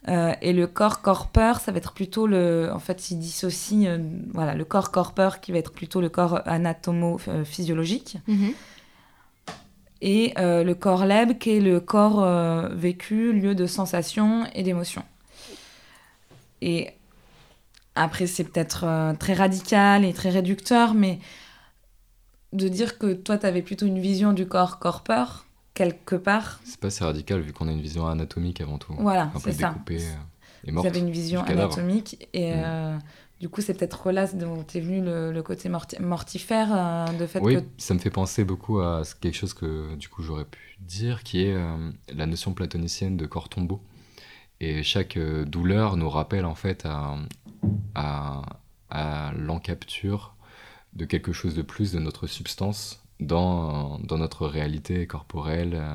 S3: Euh, et le corps corpeur, ça va être plutôt le. En fait, il dissocie euh, voilà, le corps corpeur qui va être plutôt le corps anatomo-physiologique. Mhm. Et euh, le corps leb qui est le corps vécu, lieu de sensation et d'émotion. Et après, c'est peut-être très radical et très réducteur, mais de dire que toi, tu avais plutôt une vision du corps corpeur, quelque part.
S4: C'est pas si radical vu qu'on a une vision anatomique avant tout.
S3: Voilà, c'est ça. Euh, et Vous avez une vision anatomique et mm. Euh, du coup c'est peut-être là dont est venu le, côté mortifère euh, de fait
S4: oui, ça me fait penser beaucoup à quelque chose que du coup j'aurais pu dire qui est la notion platonicienne de corps tombeau. Et chaque douleur nous rappelle en fait à, à, à l'encapture de quelque chose de plus de notre substance dans, dans notre réalité corporelle, euh,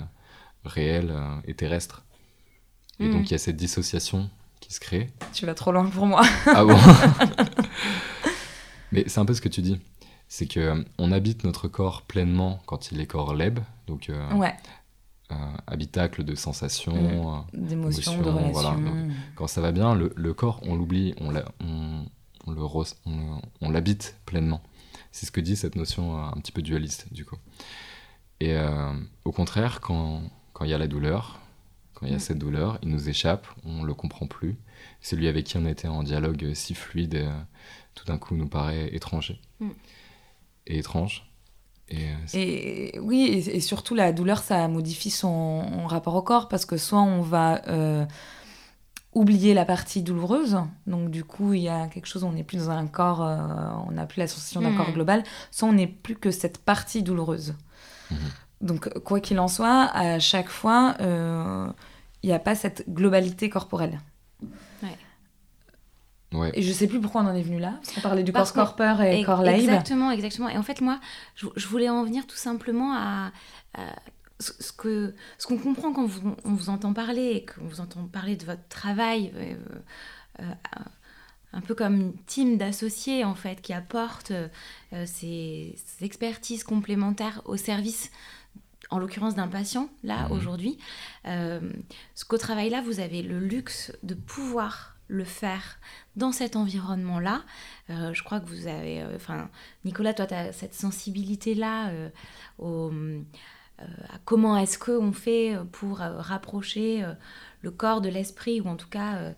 S4: réelle euh, et terrestre. Et donc hmm. il y a cette dissociation qui se crée.
S3: Tu vas trop loin pour moi.
S4: ah bon Mais c'est un peu ce que tu dis. C'est que euh, on habite notre corps pleinement quand il est corps leb, donc
S3: ouais.
S4: habitacle de sensations,
S3: hmm. d'émotions, de relations. Voilà.
S4: quand ça va bien, le, le corps, on l'oublie, on, on, on, le on l'habite pleinement. C'est ce que dit cette notion euh, un petit peu dualiste, du coup. Et euh, au contraire, quand il y a la douleur, quand il y a mm. cette douleur, il nous échappe, on le comprend plus. Celui avec qui on était en dialogue si fluide, euh, tout d'un coup nous paraît étranger. Mm. Et étrange.
S3: Et, oui, et, surtout la douleur, ça modifie son, rapport au corps parce que soit on va oublier la partie douloureuse. Donc du coup, il y a quelque chose, on n'est plus dans un corps, euh, on n'a plus la sensation d'un corps hmm. global, soit on n'est plus que cette partie douloureuse. Mhm. Donc quoi qu'il en soit, à chaque fois, euh, il n'y a pas cette globalité corporelle.
S4: Ouais.
S3: Et je sais plus pourquoi on en est venu là, parce qu'on parlait du corps corpeur et corps live.
S1: Exactement, exactement. Et en fait, moi, je, voulais en venir tout simplement à ce que ce qu'on comprend quand on vous entend parler et qu'on vous entend parler de votre travail euh, euh, un peu comme une team d'associés en fait qui apportent euh, ces, expertises complémentaires au service en l'occurrence d'un patient là mmh. aujourd'hui ce qu'au travail là vous avez le luxe de pouvoir le faire dans cet environnement-là. je crois que vous avez, enfin, Nicolas, toi, tu as cette sensibilité-là au, euh, comment est-ce qu'on fait pour euh, rapprocher euh, le corps de l'esprit, ou en tout cas,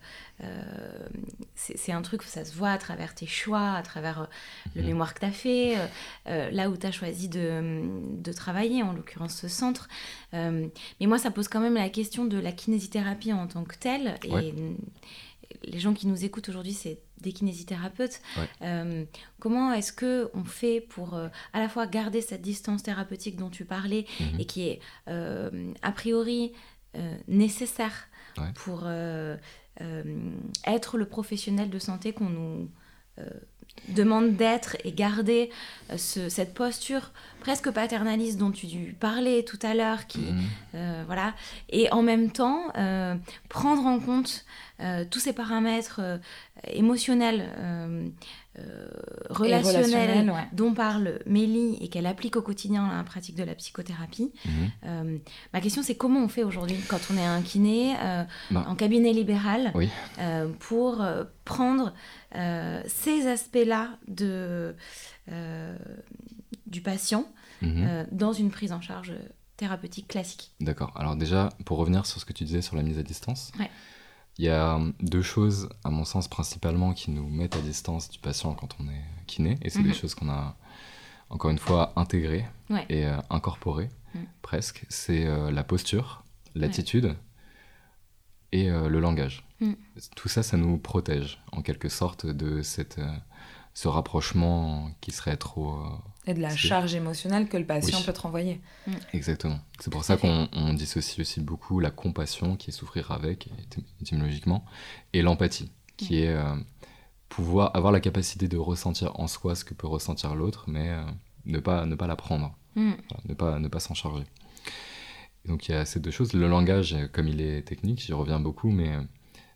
S1: c'est un truc, ça se voit à travers tes choix, à travers le mhm. mémoire que tu as fait, là où tu as choisi de, travailler, en l'occurrence ce centre. mais moi, ça pose quand même la question de la kinésithérapie en tant que telle. Et les gens qui nous écoutent aujourd'hui, c'est des kinésithérapeutes. Euh, comment est-ce que on fait pour euh, à la fois garder cette distance thérapeutique dont tu parlais mhm. et qui est euh, a priori nécessaire pour être le professionnel de santé qu'on nous demande d'être et garder cette posture presque paternaliste dont tu parlais tout à l'heure, qui mhm. voilà, et en même temps prendre en compte euh, tous ces paramètres euh, euh, relationnels, dont parle Mélie et qu'elle applique au quotidien dans la pratique de la psychothérapie. Mhm. ma question, c'est comment on fait aujourd'hui quand on est un kiné bah. en cabinet libéral pour prendre ces aspects-là de du patient mhm. dans une prise en charge thérapeutique classique?
S4: D'accord. Alors déjà, pour revenir sur ce que tu disais sur la mise à distance, il y a deux choses, à mon sens, principalement qui nous mettent à distance du patient quand on est kiné, et c'est des mhm. choses qu'on a, encore une fois, intégrées et incorporées, presque. C'est la posture, l'attitude et le langage. Mm. Tout ça, ça nous protège en quelque sorte de cette, euh, ce rapprochement qui serait trop... Euh,
S3: et de la charge émotionnelle que le patient peut te renvoyer.
S4: Mm. Exactement. C'est pour ça qu'on dissocie aussi beaucoup la compassion, qui est souffrir avec, étymologiquement, et l'empathie, qui mm. est euh, pouvoir avoir la capacité de ressentir en soi ce que peut ressentir l'autre, mais ne, pas, ne pas la prendre, ne pas, ne pas s'en charger. donc il y a ces deux choses. Le langage, comme il est technique, j'y reviens beaucoup, mais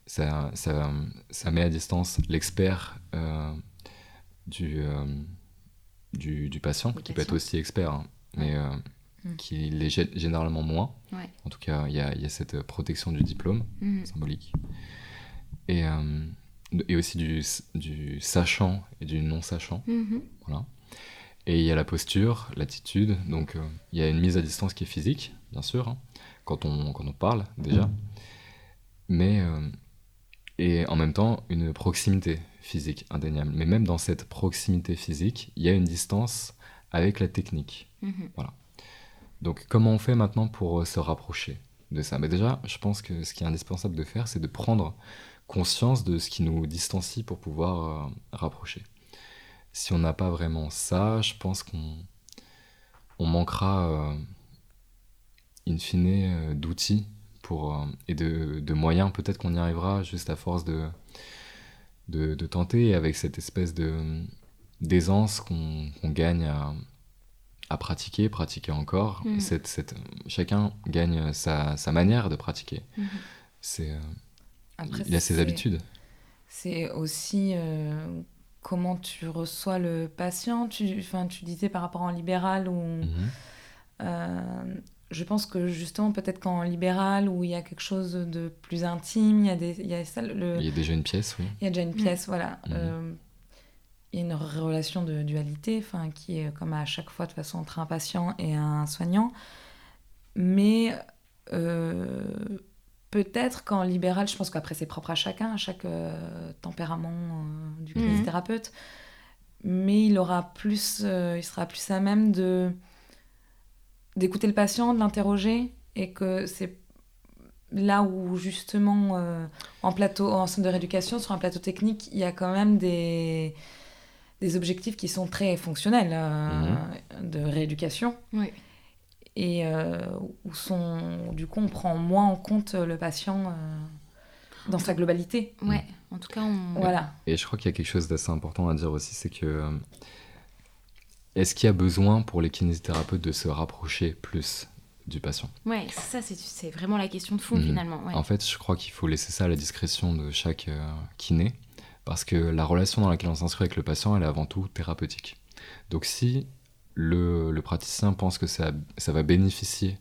S4: ça, ça, ça, met à distance l'expert euh, du, euh, du, du, patient, qui peut être aussi expert, hein, mais euh, mm. qui l'est généralement moins. En tout cas, il y a, y a, cette protection du diplôme mm. symbolique. Et, et aussi du, du, sachant et du non-sachant. Mm-hmm. Voilà. Et il y a la posture, l'attitude. Donc, il y a une mise à distance qui est physique, bien sûr, hein, quand, on, quand on parle déjà. Mais et en même temps une proximité physique indéniable. Mais même dans cette proximité physique, il y a une distance avec la technique. Mhm. Voilà. Donc comment on fait maintenant pour euh, se rapprocher de ça? Mais Déjà, je pense que ce qui est indispensable de faire, c'est de prendre conscience de ce qui nous distancie pour pouvoir euh, rapprocher. Si on n'a pas vraiment ça, je pense qu'on on manquera, euh, in fine, d'outils et de, moyens. Peut-être qu'on y arrivera juste à force de, de, tenter avec cette espèce de d'aisance qu'on gagne à, à, pratiquer, pratiquer encore. Mm. Cette, cette, chacun gagne sa, sa, manière de pratiquer. Mm-hmm. C'est, euh, il a ses habitudes.
S3: C'est aussi euh, comment tu reçois le patient. Tu, tu disais par rapport en libéral ou mm-hmm je pense que justement, peut-être qu'en libéral, où il y a quelque chose de plus intime, il y a, des, il y a,
S4: le... il y a déjà une pièce, oui.
S3: Il y a déjà une pièce, voilà. Mhm. Euh, il y a une relation de dualité, enfin, qui est comme à chaque fois, de façon, entre un patient et un soignant. Mais euh, peut-être qu'en libéral, je pense qu'après, c'est propre à chacun, à chaque euh, tempérament du mhm. kinésithérapeute. Mais il aura plus, il sera plus à même de d'écouter le patient, de l'interroger, et que c'est là où justement euh, en plateau, en centre de rééducation, sur un plateau technique, il y a quand même des, des objectifs qui sont très fonctionnels euh, mhm. de rééducation. Oui. Et euh, où sont, du coup, on prend moins en compte le patient dans sa globalité.
S1: Ouais, en tout cas, on...
S3: voilà.
S4: Et je crois qu'il y a quelque chose d'assez important à dire aussi, c'est que est-ce qu'il y a besoin pour les kinésithérapeutes de se rapprocher plus du patient?
S1: Ouais, ça c'est vraiment la question de fond mhm. finalement.
S4: En fait, je crois qu'il faut laisser ça à la discrétion de chaque euh, kiné, parce que la relation dans laquelle on s'inscrit avec le patient, elle est avant tout thérapeutique. Donc si le, praticien pense que ça, ça va bénéficier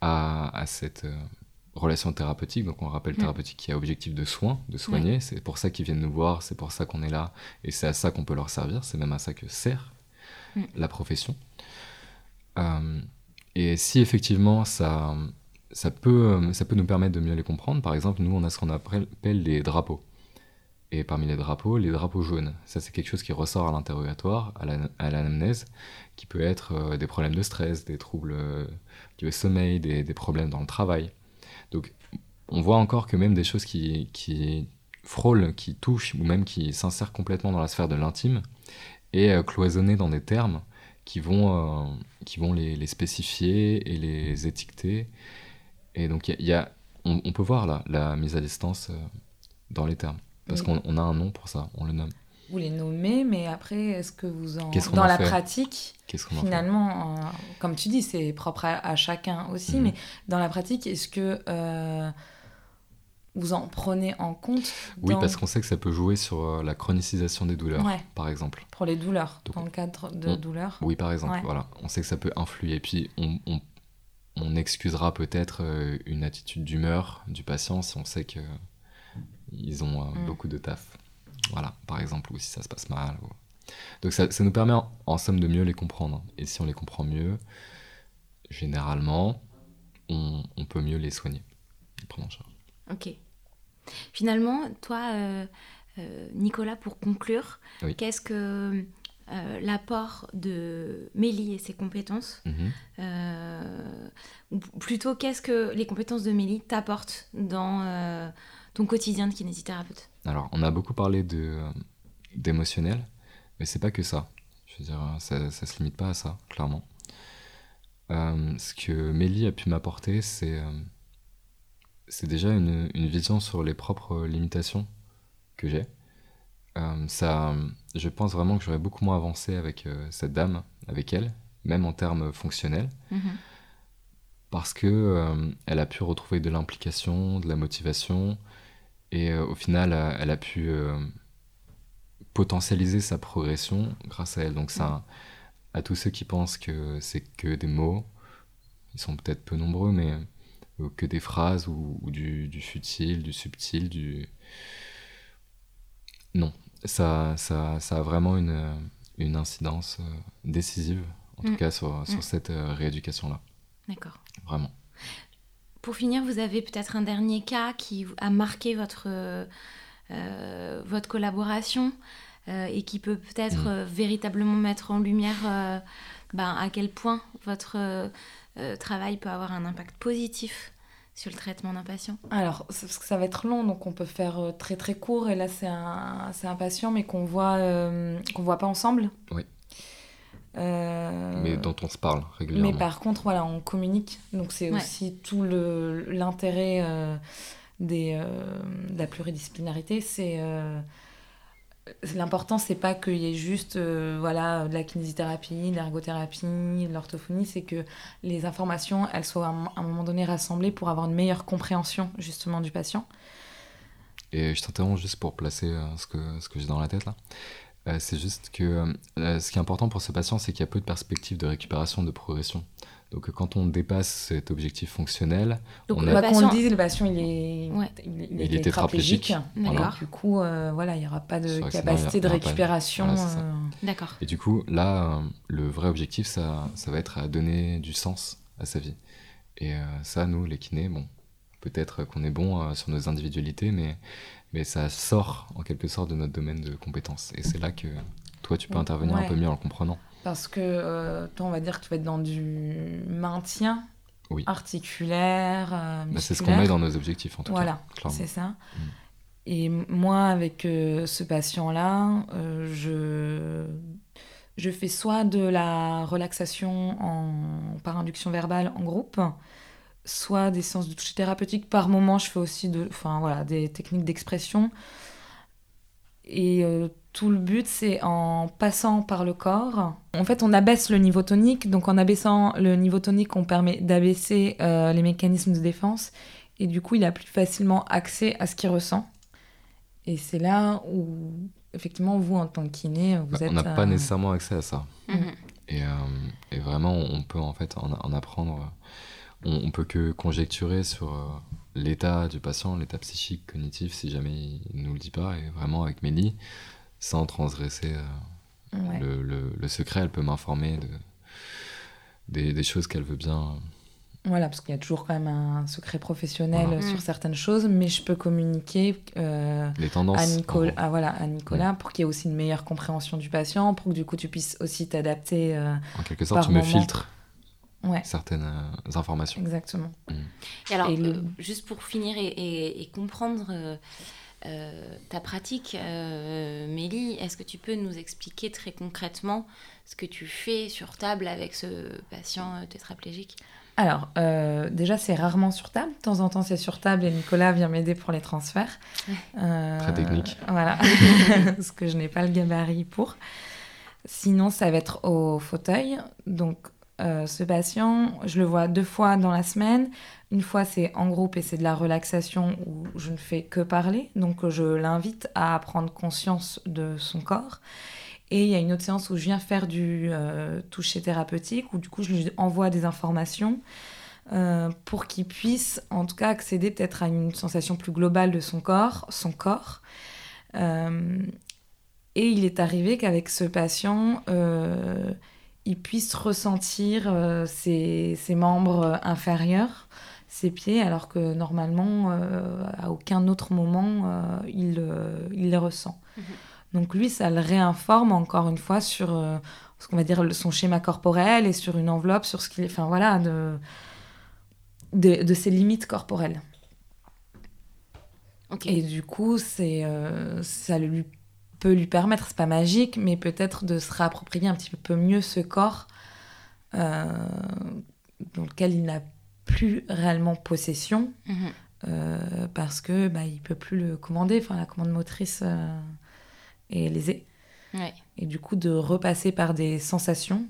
S4: à, cette euh, relation thérapeutique, donc on rappelle mm. thérapeutique qui a objectif de soin, de soigner, c'est pour ça qu'ils viennent nous voir, c'est pour ça qu'on est là, et c'est à ça qu'on peut leur servir, c'est même à ça que sert la profession. Euh, et si effectivement ça, ça, peut, ça peut nous permettre de mieux les comprendre, par exemple, nous on a ce qu'on appelle les drapeaux. Et parmi les drapeaux, les drapeaux jaunes. Ça, c'est quelque chose qui ressort à l'interrogatoire, à l'anamnèse, qui peut être euh, des problèmes de stress, des troubles euh, du sommeil, des, des, problèmes dans le travail. Donc, on voit encore que même des choses qui, qui frôlent, qui touchent, ou même qui s'insèrent complètement dans la sphère de l'intime, et euh, cloisonner dans des termes qui vont, euh, qui vont les, les, spécifier et les étiqueter. Et donc, il y, a, on, peut voir là, la mise à distance euh, dans les termes. Parce qu'on a un nom pour ça, on le nomme.
S3: Vous les nommez, mais après, est-ce que vous en... dans la pratique, finalement, comme tu dis, c'est propre à, chacun aussi, mhm. mais dans la pratique, est-ce que vous en prenez en compte
S4: Oui, parce qu'on sait que ça peut jouer sur euh, la chronicisation des douleurs, par exemple.
S3: Pour les douleurs, dans le cadre de douleurs
S4: Oui, par exemple, voilà. On sait que ça peut influer. Puis on, on, on excusera peut-être euh, une attitude d'humeur du patient si on sait qu'ils ont euh, mm. beaucoup de taf. Voilà, par exemple, ou si ça se passe mal. Donc ça, ça, nous permet en, somme de mieux les comprendre. Et si on les comprend mieux, généralement, on, on peut mieux les soigner, les prendre en charge.
S1: Ok. Finalement, toi, euh, euh, Nicolas, pour conclure, qu'est-ce que euh, l'apport de Mélie et ses compétences, mhm. ou plutôt qu'est-ce que les compétences de Mélie t'apportent dans ton quotidien de kinésithérapeute?
S4: Alors, on a beaucoup parlé d'émotionnel, mais c'est pas que ça. Je veux dire, ça, ne se limite pas à ça, clairement. ce que Mélie a pu m'apporter, c'est c'est déjà une, vision sur les propres limitations que j'ai. Euh, ça, je pense vraiment que j'aurais beaucoup moins avancé avec euh, cette dame, avec elle, même en termes fonctionnels, mhm. parce que euh, elle a pu retrouver de l'implication, de la motivation, et au final, elle a pu potentialiser sa progression grâce à elle. Donc ça, mhm. à tous ceux qui pensent que c'est que des mots, ils sont peut-être peu nombreux, mais que des phrases ou, du, du, futile, du subtil, du... Non, ça, ça, ça a vraiment une, une incidence euh, décisive, en tout mm. cas sur, sur mm. cette euh, rééducation-là.
S1: D'accord.
S4: Vraiment.
S1: Pour finir, vous avez peut-être un dernier cas qui a marqué votre, euh, votre collaboration et qui peut peut-être mm. véritablement mettre en lumière ben, à quel point votre euh, travail peut avoir un impact positif sur le traitement d'un patient
S3: Alors, parce que ça va être long, donc on peut faire euh, très très court. Et là, c'est un, un patient, mais qu'on voit, euh, qu'on voit pas ensemble.
S4: Oui. Mais dont on se parle régulièrement.
S3: Mais par contre, voilà, on communique. Donc c'est aussi tout l'intérêt des de la pluridisciplinarité. C'est l'important c'est pas qu'il y ait juste euh, voilà de la kinésithérapie, de l'ergothérapie, de l'orthophonie, c'est que les informations elles soient à un moment donné rassemblées pour avoir une meilleure compréhension justement du patient.
S4: Et je t'interromps juste pour placer euh, ce que ce que j'ai dans la tête là. Euh, c'est juste que ce qui est important pour ce patient, c'est qu'il y a peu de perspectives de récupération, de progression. Donc quand on dépasse cet objectif fonctionnel,
S3: donc on le a... patient... le patient il est, il, est tétraplégique. Du coup, euh, voilà, il n'y aura pas de capacité de récupération. Euh.
S1: D'accord.
S4: Et du coup, là, euh, le vrai objectif, ça, ça va être à donner du sens à sa vie. Et ça, nous, les kinés, bon, peut-être qu'on est bon sur nos individualités, mais, mais ça sort en quelque sorte de notre domaine de compétences. Et c'est là que toi, tu peux intervenir un peu mieux en le comprenant.
S3: Parce que euh, toi, on va dire que tu vas être dans du maintien articulaire. Euh, bah,
S4: c'est ce qu'on met dans nos objectifs, en tout
S3: cas. Voilà, c'est ça. Mm. Et moi, avec euh, ce patient-là, je, je fais soit de la relaxation en, par induction verbale en groupe, soit des séances de toucher thérapeutique. Par moment, je fais aussi de, enfin, voilà, des techniques d'expression. Et tout le but, c'est en passant par le corps. En fait, on abaisse le niveau tonique. Donc, en abaissant le niveau tonique, on permet d'abaisser euh, les mécanismes de défense. Et du coup, il a plus facilement accès à ce qu'il ressent. Et c'est là où, effectivement, vous, en tant que kiné, vous bah, êtes...
S4: On n'a pas euh, nécessairement accès à ça. Mhm. et, euh, et, vraiment, on peut en fait en, apprendre... On, on, peut que conjecturer sur l'état du patient, l'état psychique, cognitif, si jamais il ne nous le dit pas. Et vraiment, avec Mélie, sans transgresser euh, le, le, secret. Elle peut m'informer de, des, des choses qu'elle veut bien.
S3: Voilà, parce qu'il y a toujours quand même un secret professionnel sur certaines choses, mais je peux communiquer
S4: euh, Les tendances,
S3: à, Nicole, ah, voilà, à Nicolas pour qu'il y ait aussi une meilleure compréhension du patient, pour que du coup tu puisses aussi t'adapter. Euh,
S4: en quelque sorte, tu me filtres certaines informations.
S3: Exactement.
S1: Mm. Et alors, juste pour finir et, et comprendre euh, ta pratique, euh, Mélie, est-ce que tu peux nous expliquer très concrètement ce que tu fais sur table avec ce patient euh, tétraplégique?
S3: Alors, déjà, c'est rarement sur table. De temps en temps, c'est sur table et Nicolas vient m'aider pour les transferts.
S4: Très technique.
S3: Voilà, parce que je n'ai pas le gabarit pour. Sinon, ça va être au fauteuil. Donc, ce patient, je le vois deux fois dans la semaine. Une fois, c'est en groupe et c'est de la relaxation où je ne fais que parler. Donc, je l'invite à prendre conscience de son corps. Et il y a une autre séance où je viens faire du euh, toucher thérapeutique, où du coup, je lui envoie des informations euh, pour qu'il puisse, en tout cas, accéder peut-être à une sensation plus globale de son corps, son corps. Euh, Et il est arrivé qu'avec ce patient, euh, il puisse ressentir euh, ses, ses, membres inférieurs, ses pieds, alors que normalement, euh, à aucun autre moment, il, il, les ressent. Mhm. Donc lui, ça le réinforme encore une fois sur ce qu'on va dire son schéma corporel et sur une enveloppe, sur ce qu'il est, enfin voilà, de, de, de ses limites corporelles. Et du coup, c'est, ça lui peut lui permettre, c'est pas magique, mais peut-être de se réapproprier un petit peu mieux ce corps euh, dans lequel il n'a plus réellement possession mhm. euh, parce que bah, il peut plus le commander. Enfin, la commande motrice euh, est lésée. Et du coup, de repasser par des sensations,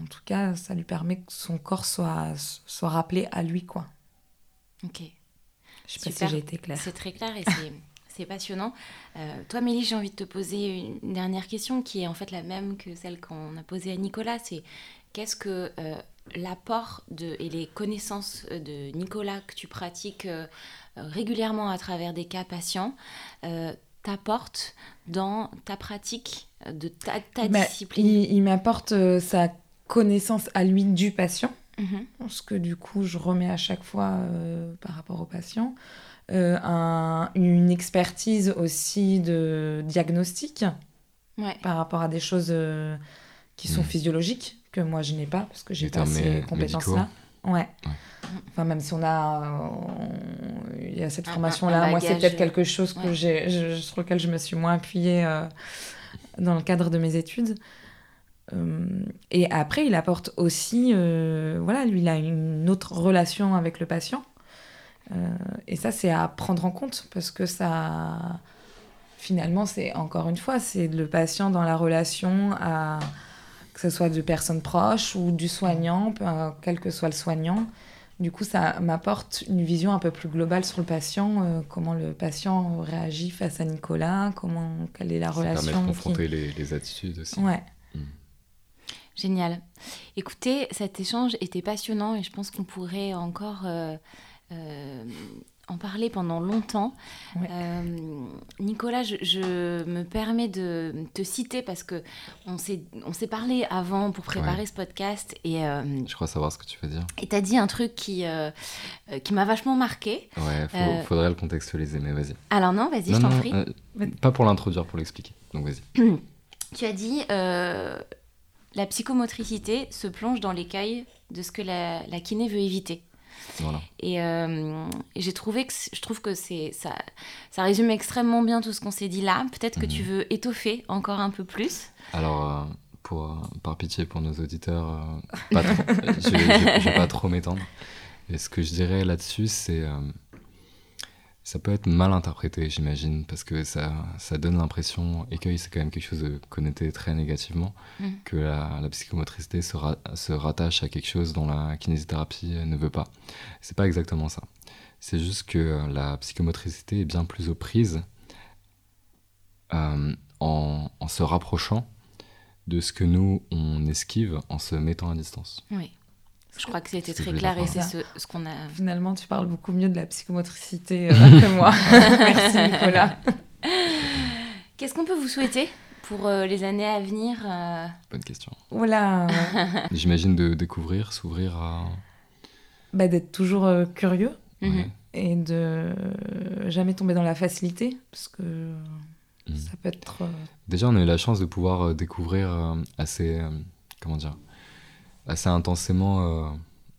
S3: en tout cas, ça lui permet que son corps soit, soit rappelé à lui, quoi.
S1: Ok.
S3: Je sais pas si j'ai été claire.
S1: C'est très clair et c'est c'est passionnant. Euh, toi, Mélie, j'ai envie de te poser une dernière question qui est en fait la même que celle qu'on a posée à Nicolas. C'est qu'est-ce que euh, l'apport et les connaissances de Nicolas que tu pratiques euh, régulièrement à travers des cas patients t'apportent dans ta pratique de ta, bah, discipline?
S3: Il, m'apporte sa connaissance à lui du patient. Mm Ce que du coup, je remets à chaque fois par rapport au patient. Euh, un, une expertise aussi de diagnostic par rapport à des choses euh, qui sont hmm. physiologiques, que moi je n'ai pas, parce que j'ai pas ces compétences-là. Ouais. Enfin, même si on a, euh, il y a cette formation-là, moi c'est peut-être quelque chose que j'ai, sur lequel je me suis moins appuyée dans le cadre de mes études. et après, il apporte aussi, voilà, lui, il a une autre relation avec le patient. Euh, et ça, c'est à prendre en compte parce que ça, finalement, c'est encore une fois, c'est le patient dans la relation à que ce soit de personnes proches ou du soignant, quel que soit le soignant. Du coup, ça m'apporte une vision un peu plus globale sur le patient, euh, comment le patient réagit face à Nicolas, comment, quelle est la ça relation. Permet
S4: de confronter les, les, attitudes aussi.
S3: Ouais.
S1: Hmm. Génial. Écoutez, cet échange était passionnant et je pense qu'on pourrait encore euh, en parler pendant longtemps. Euh, Nicolas, je, me permets de te citer parce que on s'est parlé avant pour préparer ce podcast et
S4: euh, je crois savoir ce que tu veux dire.
S1: Et t'as dit un truc qui qui m'a vachement marqué.
S4: Ouais, faudrait le contextualiser, mais vas-y.
S1: Alors non, vas-y, je t'en prie.
S4: pas pour l'introduire, pour l'expliquer. Donc vas-y.
S1: tu as dit la psychomotricité se plonge dans l'écaille de ce que la, la kiné veut éviter. Euh, et, j'ai trouvé que je trouve que c'est ça, ça résume extrêmement bien tout ce qu'on s'est dit là. Peut-être que tu mhm. veux étoffer encore un peu plus.
S4: Alors, euh, pour, par pitié pour nos auditeurs, euh, pas trop, je, ne vais pas trop m'étendre. Et ce que je dirais là-dessus, c'est ça peut être mal interprété, j'imagine, parce que ça, ça donne l'impression, écueil, c'est quand même quelque chose de connoté très négativement, mm. que la, psychomotricité se, se, rattache à quelque chose dont la kinésithérapie ne veut pas. C'est pas exactement ça. C'est juste que la psychomotricité est bien plus aux prises euh, en, en, se rapprochant de ce que nous, on esquive en se mettant à distance.
S1: Oui. Je crois que c'était très clair et c'est ce, qu'on a.
S3: Finalement, tu parles beaucoup mieux de la psychomotricité euh, que moi. Merci Nicolas.
S1: Qu'est-ce qu'on peut vous souhaiter pour euh, les années à venir euh?
S4: Bonne question.
S3: Voilà.
S4: J'imagine de découvrir, s'ouvrir à.
S3: Bah, D'être toujours curieux mhm. et de jamais tomber dans la facilité parce que mhm. ça peut être.
S4: Déjà, on a eu la chance de pouvoir découvrir assez. comment dire assez intensément euh,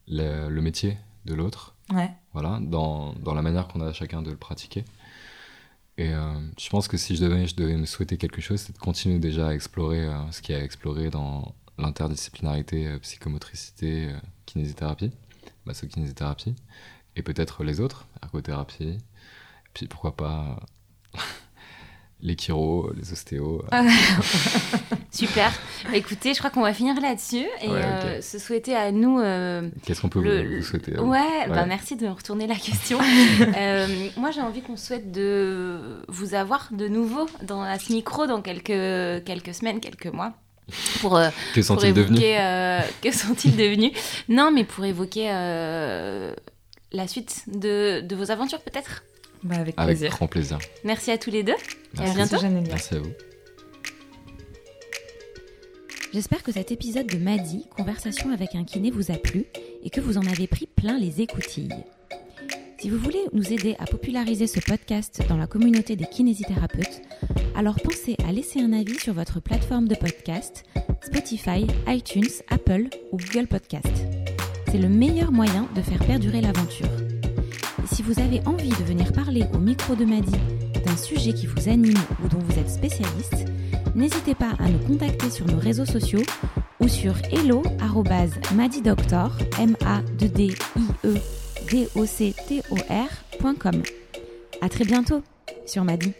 S4: le, métier de l'autre.
S3: Ouais.
S4: Voilà, dans, dans la manière qu'on a chacun de le pratiquer. Et euh, je pense que si je devais, je devais me souhaiter quelque chose, c'est de continuer déjà à explorer euh, ce qu'il y a à explorer dans l'interdisciplinarité, psychomotricité, kinésithérapie, masso-kinésithérapie, et peut-être les autres, ergothérapie, puis pourquoi pas les chiros, les ostéos.
S1: Super. Bah, écoutez, je crois qu'on va finir là-dessus et euh, se souhaiter à nous. Euh,
S4: Qu'est-ce qu'on peut vous, souhaiter
S1: ouais, bah, merci de retourner la question. Euh, moi, j'ai envie qu'on souhaite de vous avoir de nouveau dans, à ce micro dans quelques, quelques semaines, quelques mois. Pour,
S4: que sont-ils devenus
S1: Que sont-ils devenus? Non, mais pour évoquer la suite de, de vos aventures, peut-être?
S3: Bah, avec plaisir.
S4: Grand plaisir.
S1: Merci à tous les deux.
S4: Merci.
S1: Et à bientôt.
S4: Merci à vous.
S1: J'espère que cet épisode de Madi, Conversation avec un kiné, vous a plu et que vous en avez pris plein les écoutilles. Si vous voulez nous aider à populariser ce podcast dans la communauté des kinésithérapeutes, alors pensez à laisser un avis sur votre plateforme de podcast, Spotify, iTunes, Apple ou Google Podcast. C'est le meilleur moyen de faire perdurer l'aventure. Si vous avez envie de venir parler au micro de Madi d'un sujet qui vous anime ou dont vous êtes spécialiste, n'hésitez pas à nous contacter sur nos réseaux sociaux ou sur hello@madidoctor m a d d i e d o c t o r.com. À très bientôt sur Madi.